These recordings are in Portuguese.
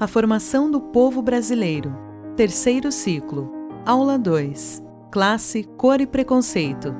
A formação do povo brasileiro. Terceiro ciclo. Aula 2. Classe, cor e preconceito.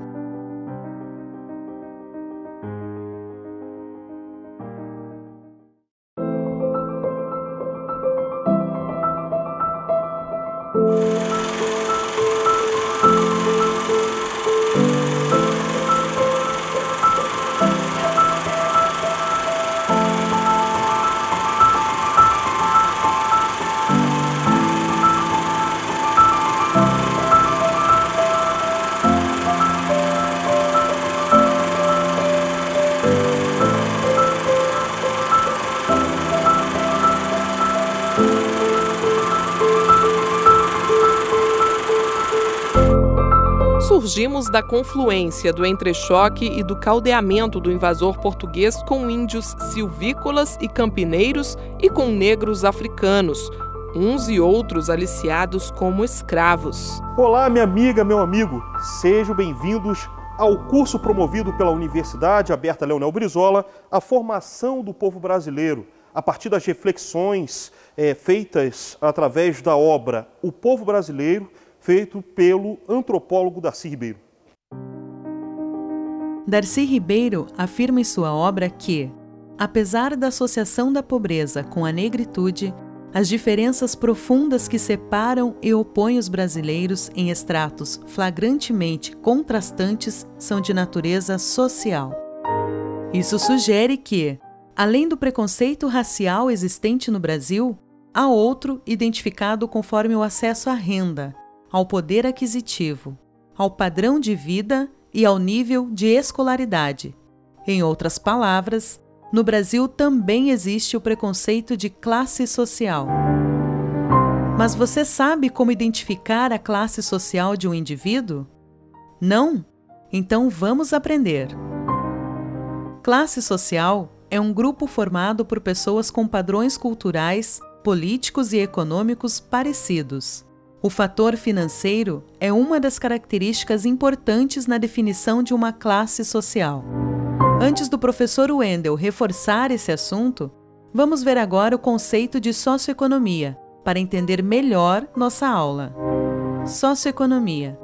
Surgimos da confluência do entrechoque e do caldeamento do invasor português com índios silvícolas e campineiros e com negros africanos, uns e outros aliciados como escravos. Olá, minha amiga, meu amigo, sejam bem-vindos ao curso promovido pela Universidade Aberta Leonel Brizola, a formação do povo brasileiro, a partir das reflexões é, feitas através da obra O Povo Brasileiro, feito pelo antropólogo Darcy Ribeiro. Darcy Ribeiro afirma em sua obra que, apesar da associação da pobreza com a negritude, as diferenças profundas que separam e opõem os brasileiros em estratos flagrantemente contrastantes são de natureza social. Isso sugere que, além do preconceito racial existente no Brasil, há outro identificado conforme o acesso à renda, ao poder aquisitivo, ao padrão de vida e ao nível de escolaridade. Em outras palavras, no Brasil também existe o preconceito de classe social. Mas você sabe como identificar a classe social de um indivíduo? Não? Então vamos aprender. Classe social é um grupo formado por pessoas com padrões culturais, políticos e econômicos parecidos. O fator financeiro é uma das características importantes na definição de uma classe social. Antes do professor Wendel reforçar esse assunto, vamos ver agora o conceito de socioeconomia, para entender melhor nossa aula. Socioeconomia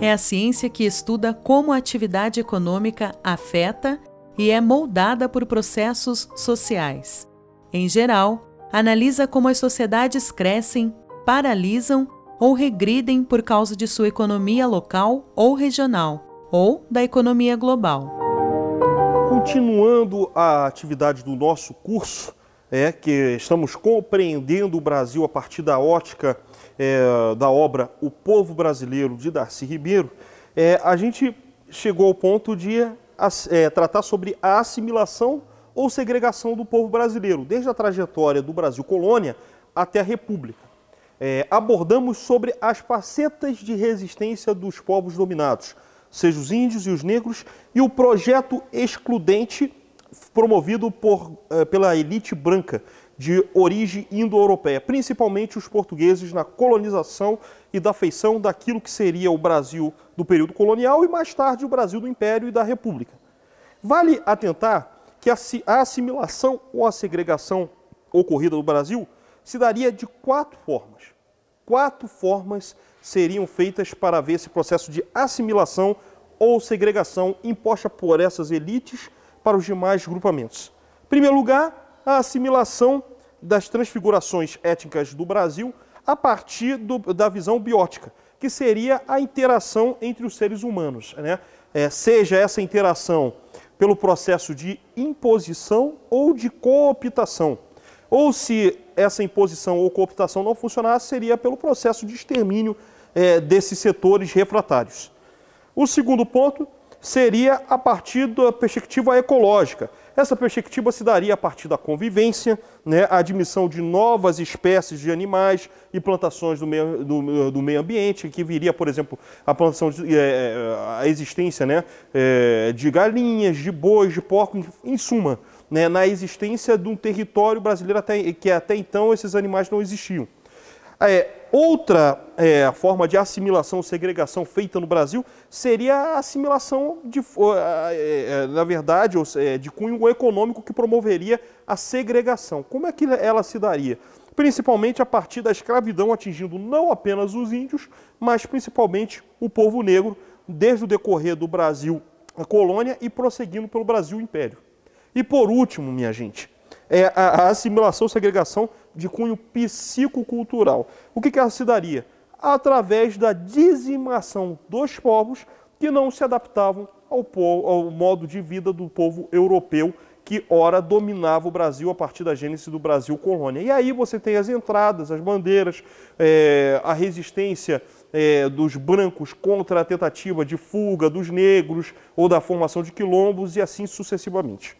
é a ciência que estuda como a atividade econômica afeta e é moldada por processos sociais. Em geral, analisa como as sociedades crescem, paralisam ou regridem por causa de sua economia local ou regional, ou da economia global. Continuando a atividade do nosso curso, é que estamos compreendendo o Brasil a partir da ótica é, da obra O Povo Brasileiro de Darcy Ribeiro, é, a gente chegou ao ponto de é, tratar sobre a assimilação ou segregação do povo brasileiro, desde a trajetória do Brasil colônia até a República é, abordamos sobre as facetas de resistência dos povos dominados, seja os índios e os negros, e o projeto excludente promovido por, é, pela elite branca de origem indo-europeia, principalmente os portugueses na colonização e da feição daquilo que seria o Brasil do período colonial e mais tarde o Brasil do Império e da República. Vale atentar que a assimilação ou a segregação ocorrida no Brasil se daria de quatro formas. Quatro formas seriam feitas para ver esse processo de assimilação ou segregação imposta por essas elites para os demais grupamentos. Em primeiro lugar, a assimilação das transfigurações étnicas do Brasil a partir do, da visão biótica, que seria a interação entre os seres humanos. Né? É, seja essa interação pelo processo de imposição ou de cooptação. Ou se essa imposição ou cooptação não funcionasse, seria pelo processo de extermínio é, desses setores refratários. O segundo ponto seria a partir da perspectiva ecológica. Essa perspectiva se daria a partir da convivência, né, a admissão de novas espécies de animais e plantações do meio, do, do meio ambiente, que viria, por exemplo, a plantação, de, é, a existência né, é, de galinhas, de bois, de porcos, em suma, né, na existência de um território brasileiro até, que até então esses animais não existiam. É, outra é, forma de assimilação, segregação feita no Brasil seria a assimilação, de, é, na verdade, de cunho econômico que promoveria a segregação. Como é que ela se daria? Principalmente a partir da escravidão atingindo não apenas os índios, mas principalmente o povo negro, desde o decorrer do Brasil a colônia e prosseguindo pelo Brasil Império. E por último, minha gente, é a, assimilação, segregação de cunho psicocultural. O que, que ela se daria? Através da dizimação dos povos que não se adaptavam ao, povo, ao modo de vida do povo europeu que ora dominava o Brasil a partir da gênese do Brasil colônia. E aí você tem as entradas, as bandeiras, é, a resistência é, dos brancos contra a tentativa de fuga dos negros ou da formação de quilombos e assim sucessivamente.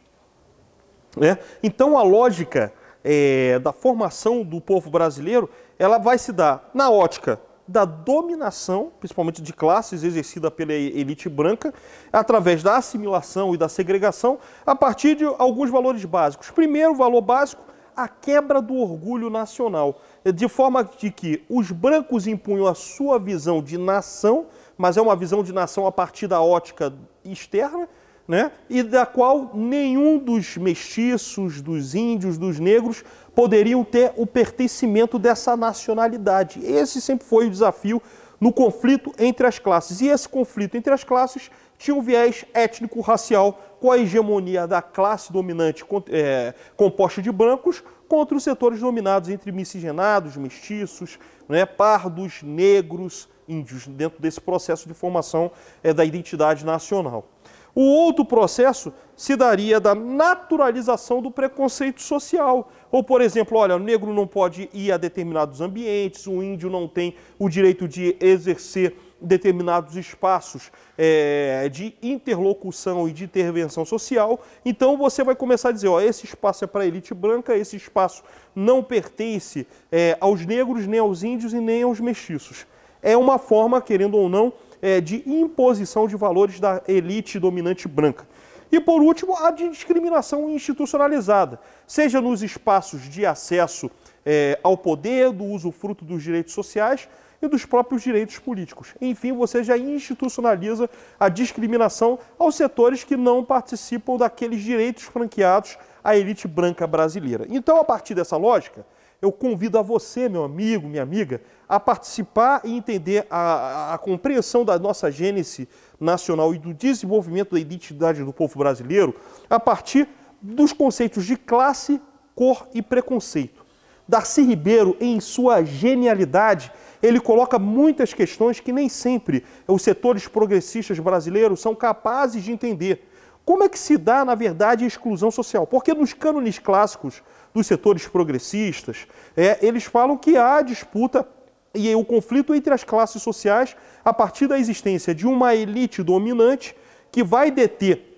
É? Então a lógica é, da formação do povo brasileiro, ela vai se dar na ótica da dominação, principalmente de classes, exercida pela elite branca, através da assimilação e da segregação, a partir de alguns valores básicos. Primeiro valor básico, a quebra do orgulho nacional, de forma de que os brancos impunham a sua visão de nação, mas é uma visão de nação a partir da ótica externa, né? e da qual nenhum dos mestiços, dos índios, dos negros poderiam ter o pertencimento dessa nacionalidade. Esse sempre foi o desafio no conflito entre as classes. E esse conflito entre as classes tinha um viés étnico-racial com a hegemonia da classe dominante é, composta de brancos contra os setores dominados entre miscigenados, mestiços, né, pardos, negros, índios, dentro desse processo de formação é, da identidade nacional. O outro processo se daria da naturalização do preconceito social. Ou, por exemplo, olha, o negro não pode ir a determinados ambientes, o índio não tem o direito de exercer determinados espaços é, de interlocução e de intervenção social. Então você vai começar a dizer, ó, esse espaço é para a elite branca, esse espaço não pertence é, aos negros, nem aos índios e nem aos mestiços. É uma forma, querendo ou não, é, de imposição de valores da elite dominante branca. E, por último, a de discriminação institucionalizada, seja nos espaços de acesso é, ao poder, do usufruto dos direitos sociais e dos próprios direitos políticos. Enfim, você já institucionaliza a discriminação aos setores que não participam daqueles direitos franqueados à elite branca brasileira. Então, a partir dessa lógica, eu convido a você, meu amigo, minha amiga, a participar e entender a, a, compreensão da nossa gênese nacional e do desenvolvimento da identidade do povo brasileiro a partir dos conceitos de classe, cor e preconceito. Darcy Ribeiro, em sua genialidade, ele coloca muitas questões que nem sempre os setores progressistas brasileiros são capazes de entender. Como é que se dá, na verdade, a exclusão social? Porque nos cânones clássicos dos setores progressistas, é, eles falam que há disputa e o conflito entre as classes sociais a partir da existência de uma elite dominante que vai deter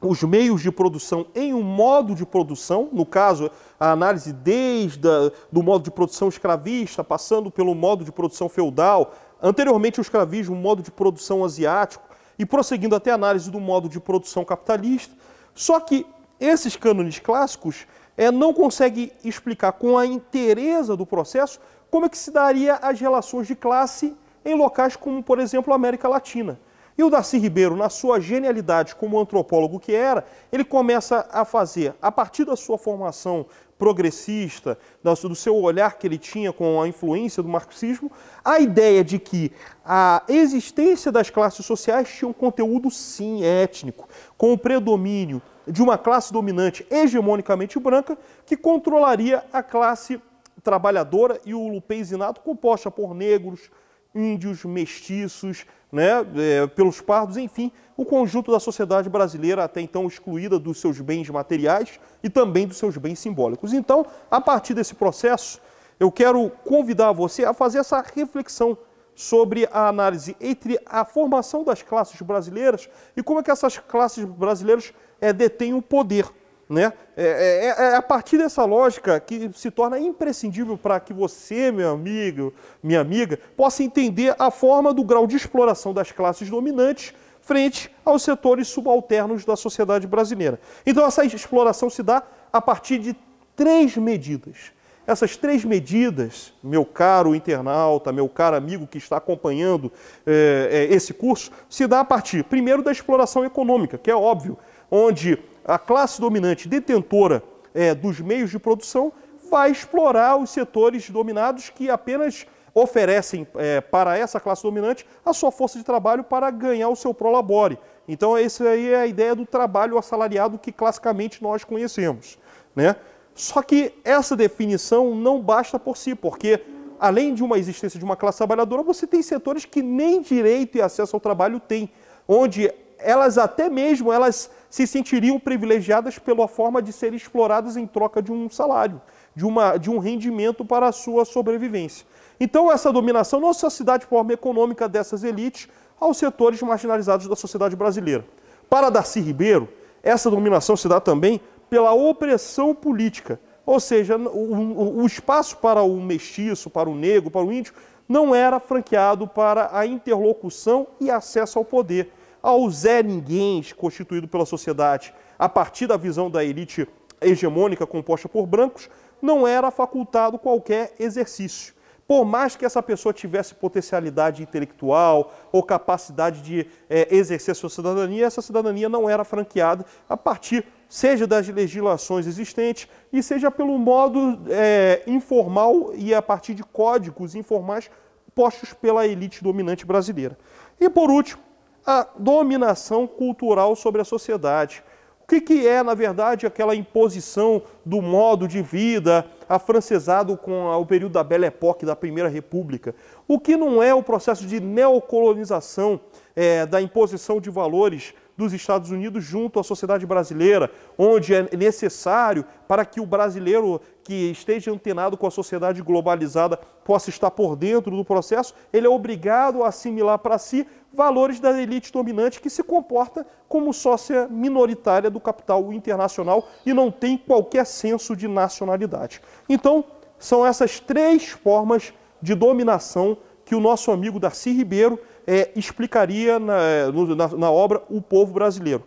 os meios de produção em um modo de produção, no caso, a análise desde a, do modo de produção escravista, passando pelo modo de produção feudal, anteriormente o escravismo, o modo de produção asiático, e prosseguindo até a análise do modo de produção capitalista. Só que esses cânones clássicos é, não conseguem explicar com a inteireza do processo como é que se daria as relações de classe em locais como, por exemplo, a América Latina. E o Darcy Ribeiro, na sua genialidade como antropólogo que era, ele começa a fazer, a partir da sua formação progressista, do seu olhar que ele tinha com a influência do marxismo, a ideia de que a existência das classes sociais tinha um conteúdo, sim, étnico, com o predomínio de uma classe dominante hegemonicamente branca que controlaria a classe trabalhadora e o lupenzinato composta por negros, índios, mestiços, né, é, pelos pardos, enfim, o conjunto da sociedade brasileira até então excluída dos seus bens materiais e também dos seus bens simbólicos. Então, a partir desse processo, eu quero convidar você a fazer essa reflexão sobre a análise entre a formação das classes brasileiras e como é que essas classes brasileiras é, detêm o poder. Né? É, é, é, é, a partir dessa lógica que se torna imprescindível para que você, meu amigo, minha amiga, possa entender a forma do grau de exploração das classes dominantes frente aos setores subalternos da sociedade brasileira. Então, essa exploração se dá a partir de três medidas. essas três medidas, meu caro internauta, meu caro amigo que está acompanhando é, é, esse curso, se dá a partir, primeiro, da exploração econômica, que é óbvio, onde a classe dominante detentora é, dos meios de produção vai explorar os setores dominados que apenas oferecem é, para essa classe dominante a sua força de trabalho para ganhar o seu prolabore. Então, essa aí é a ideia do trabalho assalariado que classicamente nós conhecemos. Né? Só que essa definição não basta por si, porque além de uma existência de uma classe trabalhadora, você tem setores que nem direito e acesso ao trabalho têm, onde elas até mesmo elas se sentiriam privilegiadas pela forma de serem exploradas em troca de um salário, de, uma, de um rendimento para a sua sobrevivência. Então, essa dominação não só se dá de forma econômica dessas elites aos setores marginalizados da sociedade brasileira. Para Darcy Ribeiro, essa dominação se dá também pela opressão política, ou seja, o, o espaço para o mestiço, para o negro, para o índio, não era franqueado para a interlocução e acesso ao poder, ao Zé Ninguém constituído pela sociedade a partir da visão da elite hegemônica composta por brancos, não era facultado qualquer exercício por mais que essa pessoa tivesse potencialidade intelectual ou capacidade de é, exercer sua cidadania, essa cidadania não era franqueada a partir, seja das legislações existentes e seja pelo modo é, informal e a partir de códigos informais postos pela elite dominante brasileira. E por último, a dominação cultural sobre a sociedade. O que, que é, na verdade, aquela imposição do modo de vida afrancesado com o período da Belle Époque, da Primeira República? O que não é o processo de neocolonização, é, da imposição de valores dos Estados Unidos junto à sociedade brasileira, onde é necessário para que o brasileiro que esteja antenado com a sociedade globalizada possa estar por dentro do processo, ele é obrigado a assimilar para si valores da elite dominante que se comporta como sócia minoritária do capital internacional e não tem qualquer senso de nacionalidade. Então, são essas três formas de dominação que o nosso amigo Darcy Ribeiro é, explicaria na, na, na obra O Povo Brasileiro.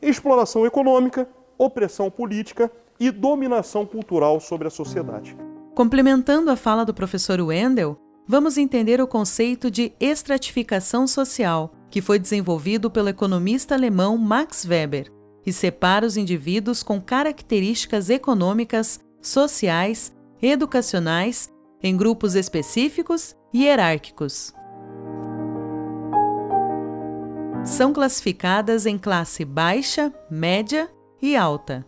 Exploração econômica, opressão política e dominação cultural sobre a sociedade. Complementando a fala do professor Wendel, vamos entender o conceito de estratificação social, que foi desenvolvido pelo economista alemão Max Weber e separa os indivíduos com características econômicas, sociais, educacionais em grupos específicos e hierárquicos são classificadas em classe baixa, média e alta.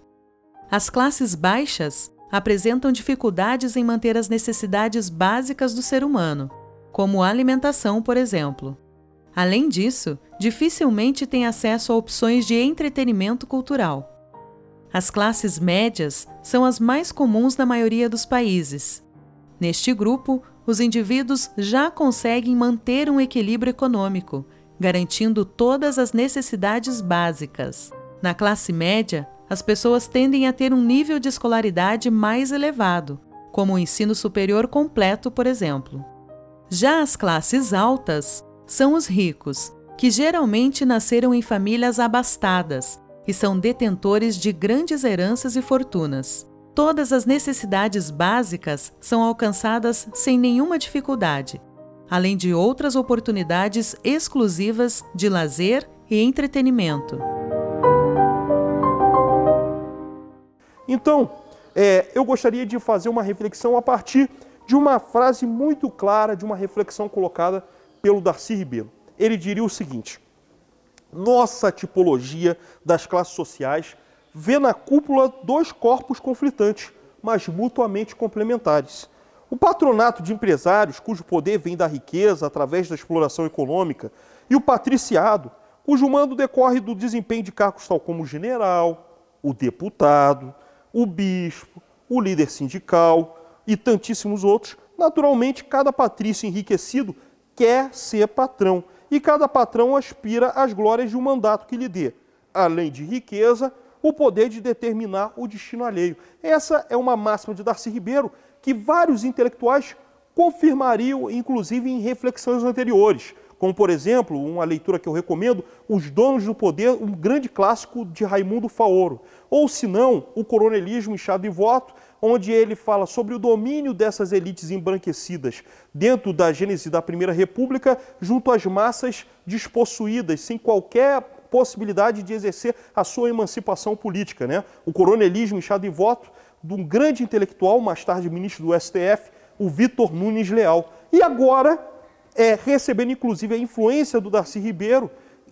As classes baixas apresentam dificuldades em manter as necessidades básicas do ser humano, como a alimentação, por exemplo. Além disso, dificilmente têm acesso a opções de entretenimento cultural. As classes médias são as mais comuns na maioria dos países. Neste grupo, os indivíduos já conseguem manter um equilíbrio econômico garantindo todas as necessidades básicas. Na classe média, as pessoas tendem a ter um nível de escolaridade mais elevado, como o ensino superior completo, por exemplo. Já as classes altas são os ricos, que geralmente nasceram em famílias abastadas e são detentores de grandes heranças e fortunas. Todas as necessidades básicas são alcançadas sem nenhuma dificuldade, além de outras oportunidades exclusivas de lazer e entretenimento. Então, é, eu gostaria de fazer uma reflexão a partir de uma frase muito clara, de uma reflexão colocada pelo Darcy Ribeiro. Ele diria o seguinte: nossa tipologia das classes sociais vê na cúpula dois corpos conflitantes, mas mutuamente complementares. O patronato de empresários, cujo poder vem da riqueza através da exploração econômica, e o patriciado, cujo mando decorre do desempenho de cargos tal como o general, o deputado, o bispo, o líder sindical e tantíssimos outros, naturalmente cada patrício enriquecido quer ser patrão e cada patrão aspira às glórias de um mandato que lhe dê, além de riqueza, o poder de determinar o destino alheio. Essa é uma máxima de Darcy Ribeiro que vários intelectuais confirmariam, inclusive em reflexões anteriores, como, por exemplo, uma leitura que eu recomendo, Os Donos do Poder, um grande clássico de Raimundo Faoro, ou, se não, O Coronelismo, Inchado e Voto, onde ele fala sobre o domínio dessas elites embranquecidas dentro da gênese da Primeira República, junto às massas despossuídas, sem qualquer possibilidade de exercer a sua emancipação política. Né? O coronelismo inchado em voto de um grande intelectual, mais tarde ministro do STF, o Vitor Nunes Leal. E agora, é, recebendo inclusive a influência do Darcy Ribeiro,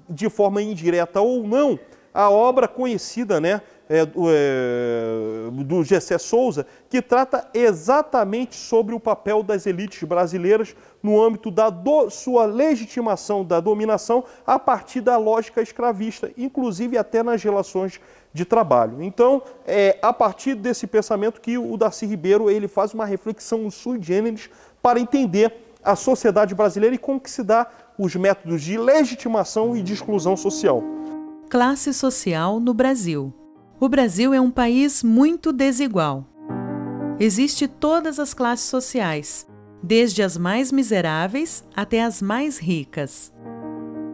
de forma indireta ou não, a obra conhecida né, é, do, é, do Gessé Souza, que trata exatamente sobre o papel das elites brasileiras no âmbito da do, sua legitimação da dominação a partir da lógica escravista, inclusive até nas relações de trabalho. Então, é a partir desse pensamento que o Darcy Ribeiro ele faz uma reflexão sui generis para entender a sociedade brasileira e como que se dá os métodos de legitimação e de exclusão social. Classe social no Brasil. O Brasil é um país muito desigual. Existe todas as classes sociais, desde as mais miseráveis até as mais ricas.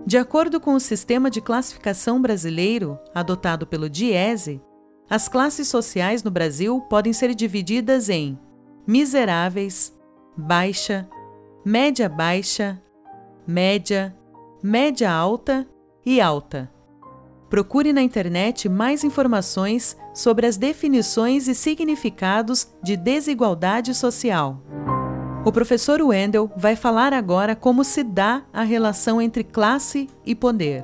De acordo com o sistema de classificação brasileiro, adotado pelo DIESE, as classes sociais no Brasil podem ser divididas em miseráveis, baixa, média baixa, média, média alta e alta. Procure na internet mais informações sobre as definições e significados de desigualdade social. O professor Wendel vai falar agora como se dá a relação entre classe e poder.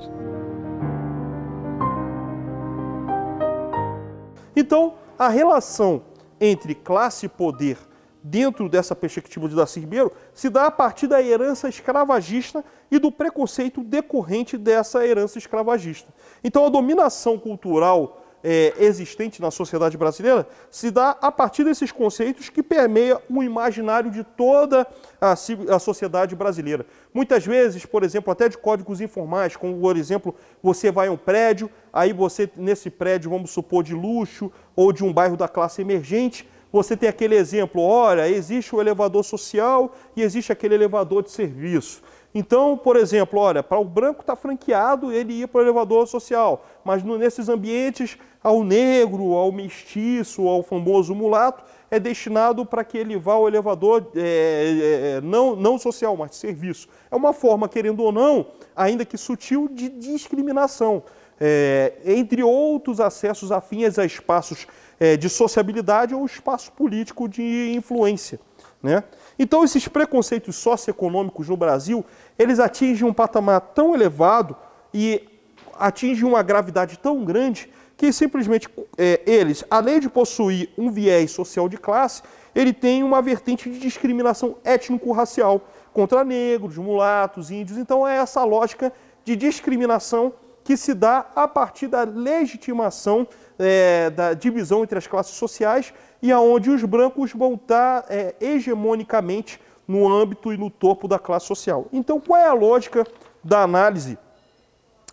Então, a relação entre classe e poder dentro dessa perspectiva de Darcy Ribeiro, se dá a partir da herança escravagista e do preconceito decorrente dessa herança escravagista. Então, a dominação cultural é, existente na sociedade brasileira se dá a partir desses conceitos que permeia o imaginário de toda a, a, sociedade brasileira. Muitas vezes, por exemplo, até de códigos informais, como por exemplo, você vai a um prédio, aí você nesse prédio, vamos supor, de luxo ou de um bairro da classe emergente, você tem aquele exemplo, olha, existe o elevador social e existe aquele elevador de serviço. Então, por exemplo, olha, para o branco está franqueado ele ia para o elevador social, mas nesses ambientes, ao negro, ao mestiço, ao famoso mulato, é destinado para que ele vá ao elevador é, é, é, não, não social, mas de serviço. É uma forma, querendo ou não, ainda que sutil, de discriminação. É, entre outros acessos afins a espaços é, de sociabilidade ou espaço político de influência. Né? Então, esses preconceitos socioeconômicos no Brasil, eles atingem um patamar tão elevado e atingem uma gravidade tão grande que simplesmente é, eles, além de possuir um viés social de classe, ele tem uma vertente de discriminação étnico-racial contra negros, mulatos, índios. Então, é essa lógica de discriminação que se dá a partir da legitimação é, da divisão entre as classes sociais e aonde os brancos vão estar é, hegemonicamente no âmbito e no topo da classe social. Então, qual é a lógica da análise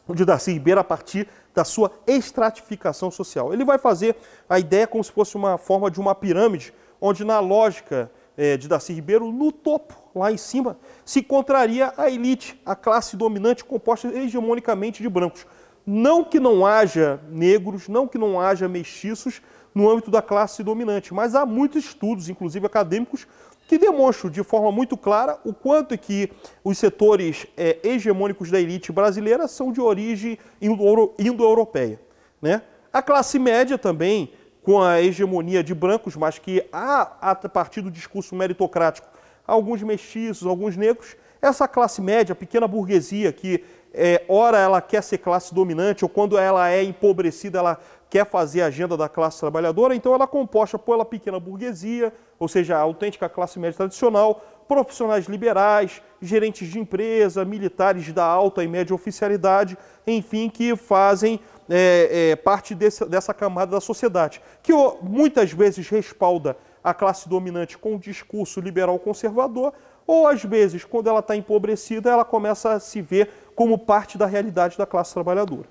de Darcy Ribeiro a partir da sua estratificação social? Ele vai fazer a ideia como se fosse uma forma de uma pirâmide, onde na lógica é, de Darcy Ribeiro, no topo, lá em cima, se encontraria a elite, a classe dominante composta hegemonicamente de brancos. Não que não haja negros, não que não haja mestiços no âmbito da classe dominante, mas há muitos estudos, inclusive acadêmicos, que demonstram de forma muito clara o quanto que os setores é, hegemônicos da elite brasileira são de origem indo-europeia. Né? A classe média também, com a hegemonia de brancos, mas que há, a partir do discurso meritocrático, alguns mestiços, alguns negros, essa classe média, pequena burguesia que é, ora ela quer ser classe dominante, ou quando ela é empobrecida, ela quer fazer a agenda da classe trabalhadora, então ela é composta pela pequena burguesia, ou seja, a autêntica classe média tradicional, profissionais liberais, gerentes de empresa, militares da alta e média oficialidade, enfim, que fazem é, é, parte desse, dessa camada da sociedade, que muitas vezes respalda a classe dominante com um discurso liberal conservador, ou às vezes, quando ela está empobrecida, ela começa a se ver como parte da realidade da classe trabalhadora.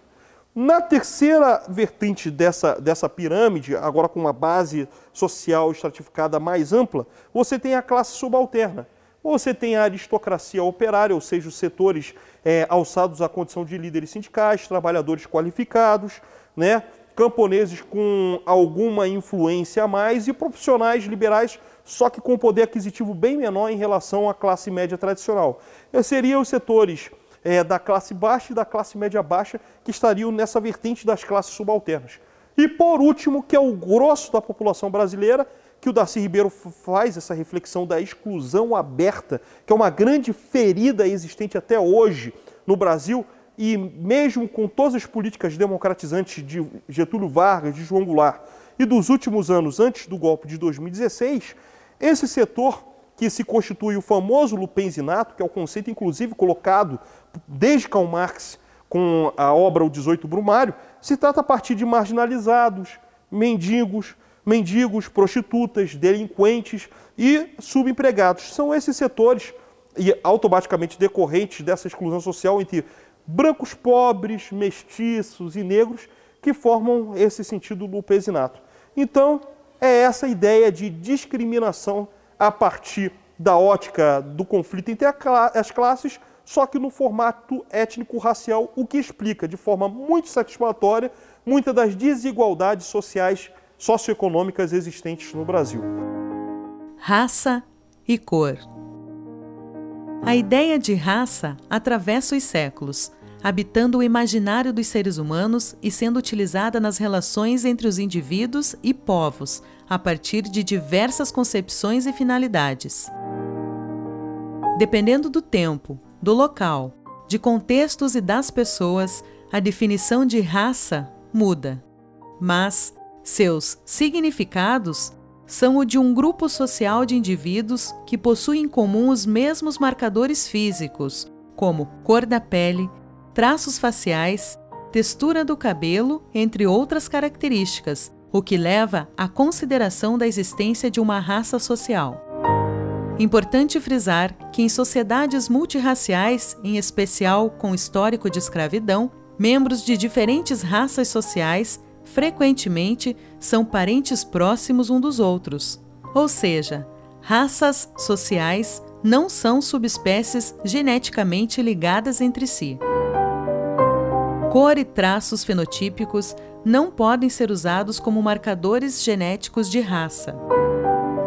Na terceira vertente dessa, dessa pirâmide, agora com uma base social estratificada mais ampla, você tem a classe subalterna. Você tem a aristocracia operária, ou seja, os setores é, alçados à condição de líderes sindicais, trabalhadores qualificados, né? camponeses com alguma influência a mais e profissionais liberais, só que com poder aquisitivo bem menor em relação à classe média tradicional. Seriam os setores é, da classe baixa e da classe média baixa que estariam nessa vertente das classes subalternas. E por último, que é o grosso da população brasileira, que o Darcy Ribeiro faz essa reflexão da exclusão aberta, que é uma grande ferida existente até hoje no Brasil, e mesmo com todas as políticas democratizantes de Getúlio Vargas, de João Goulart e dos últimos anos antes do golpe de 2016, esse setor que se constitui o famoso lupenzinato, que é o conceito inclusive colocado desde Karl Marx com a obra O 18 Brumário, se trata a partir de marginalizados, mendigos, mendigos, prostitutas, delinquentes e subempregados. São esses setores e automaticamente decorrentes dessa exclusão social entre brancos pobres, mestiços e negros que formam esse sentido do pesinato. Então, é essa ideia de discriminação a partir da ótica do conflito entre as classes, só que no formato étnico-racial, o que explica de forma muito satisfatória muitas das desigualdades sociais socioeconômicas existentes no Brasil. Raça e cor. A ideia de raça atravessa os séculos, habitando o imaginário dos seres humanos e sendo utilizada nas relações entre os indivíduos e povos, a partir de diversas concepções e finalidades. Dependendo do tempo, do local, de contextos e das pessoas, a definição de raça muda. Mas seus significados são o de um grupo social de indivíduos que possuem em comum os mesmos marcadores físicos, como cor da pele, traços faciais, textura do cabelo, entre outras características, o que leva à consideração da existência de uma raça social. Importante frisar que em sociedades multirraciais, em especial com histórico de escravidão, membros de diferentes raças sociais frequentemente são parentes próximos um dos outros. Ou seja, raças sociais não são subespécies geneticamente ligadas entre si. Cor e traços fenotípicos não podem ser usados como marcadores genéticos de raça.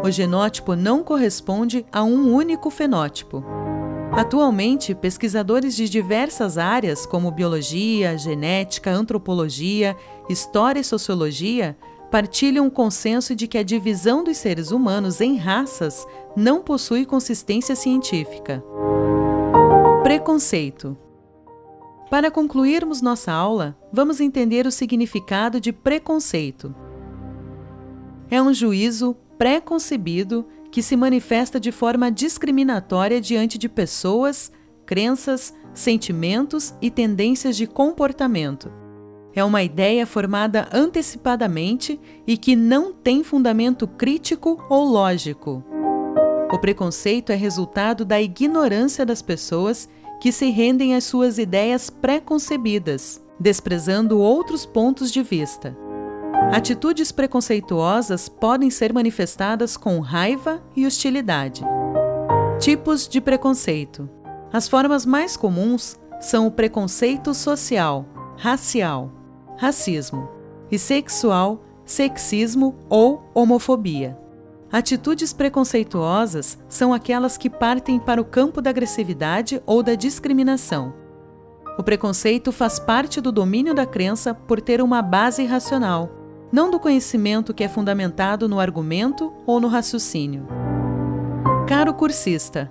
O genótipo não corresponde a um único fenótipo. Atualmente, pesquisadores de diversas áreas, como biologia, genética, antropologia, história e sociologia, partilham o consenso de que a divisão dos seres humanos em raças não possui consistência científica. Preconceito para concluirmos nossa aula, vamos entender o significado de preconceito. É um juízo pré-concebido que se manifesta de forma discriminatória diante de pessoas, crenças, sentimentos e tendências de comportamento. É uma ideia formada antecipadamente e que não tem fundamento crítico ou lógico. O preconceito é resultado da ignorância das pessoas que se rendem às suas ideias pré-concebidas, desprezando outros pontos de vista. Atitudes preconceituosas podem ser manifestadas com raiva e hostilidade. Tipos de preconceito: as formas mais comuns são o preconceito social, racial, racismo, e sexual, sexismo ou homofobia. Atitudes preconceituosas são aquelas que partem para o campo da agressividade ou da discriminação. O preconceito faz parte do domínio da crença por ter uma base racional, não do conhecimento que é fundamentado no argumento ou no raciocínio. Caro cursista,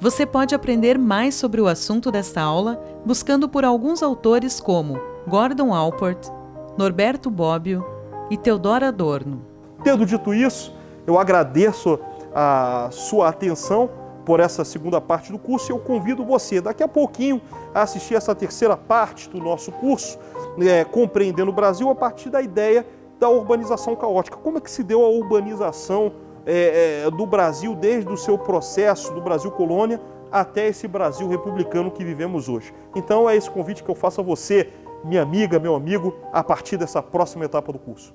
você pode aprender mais sobre o assunto desta aula buscando por alguns autores como Gordon Allport, Norberto Bobbio e Teodoro Adorno. Tendo dito isso, eu agradeço a sua atenção por essa segunda parte do curso e eu convido você daqui a pouquinho a assistir essa terceira parte do nosso curso, é, Compreendendo o Brasil, a partir da ideia da urbanização caótica. Como é que se deu a urbanização é, é, do Brasil desde o seu processo do Brasil colônia até esse Brasil republicano que vivemos hoje? Então é esse convite que eu faço a você, minha amiga, meu amigo, a partir dessa próxima etapa do curso.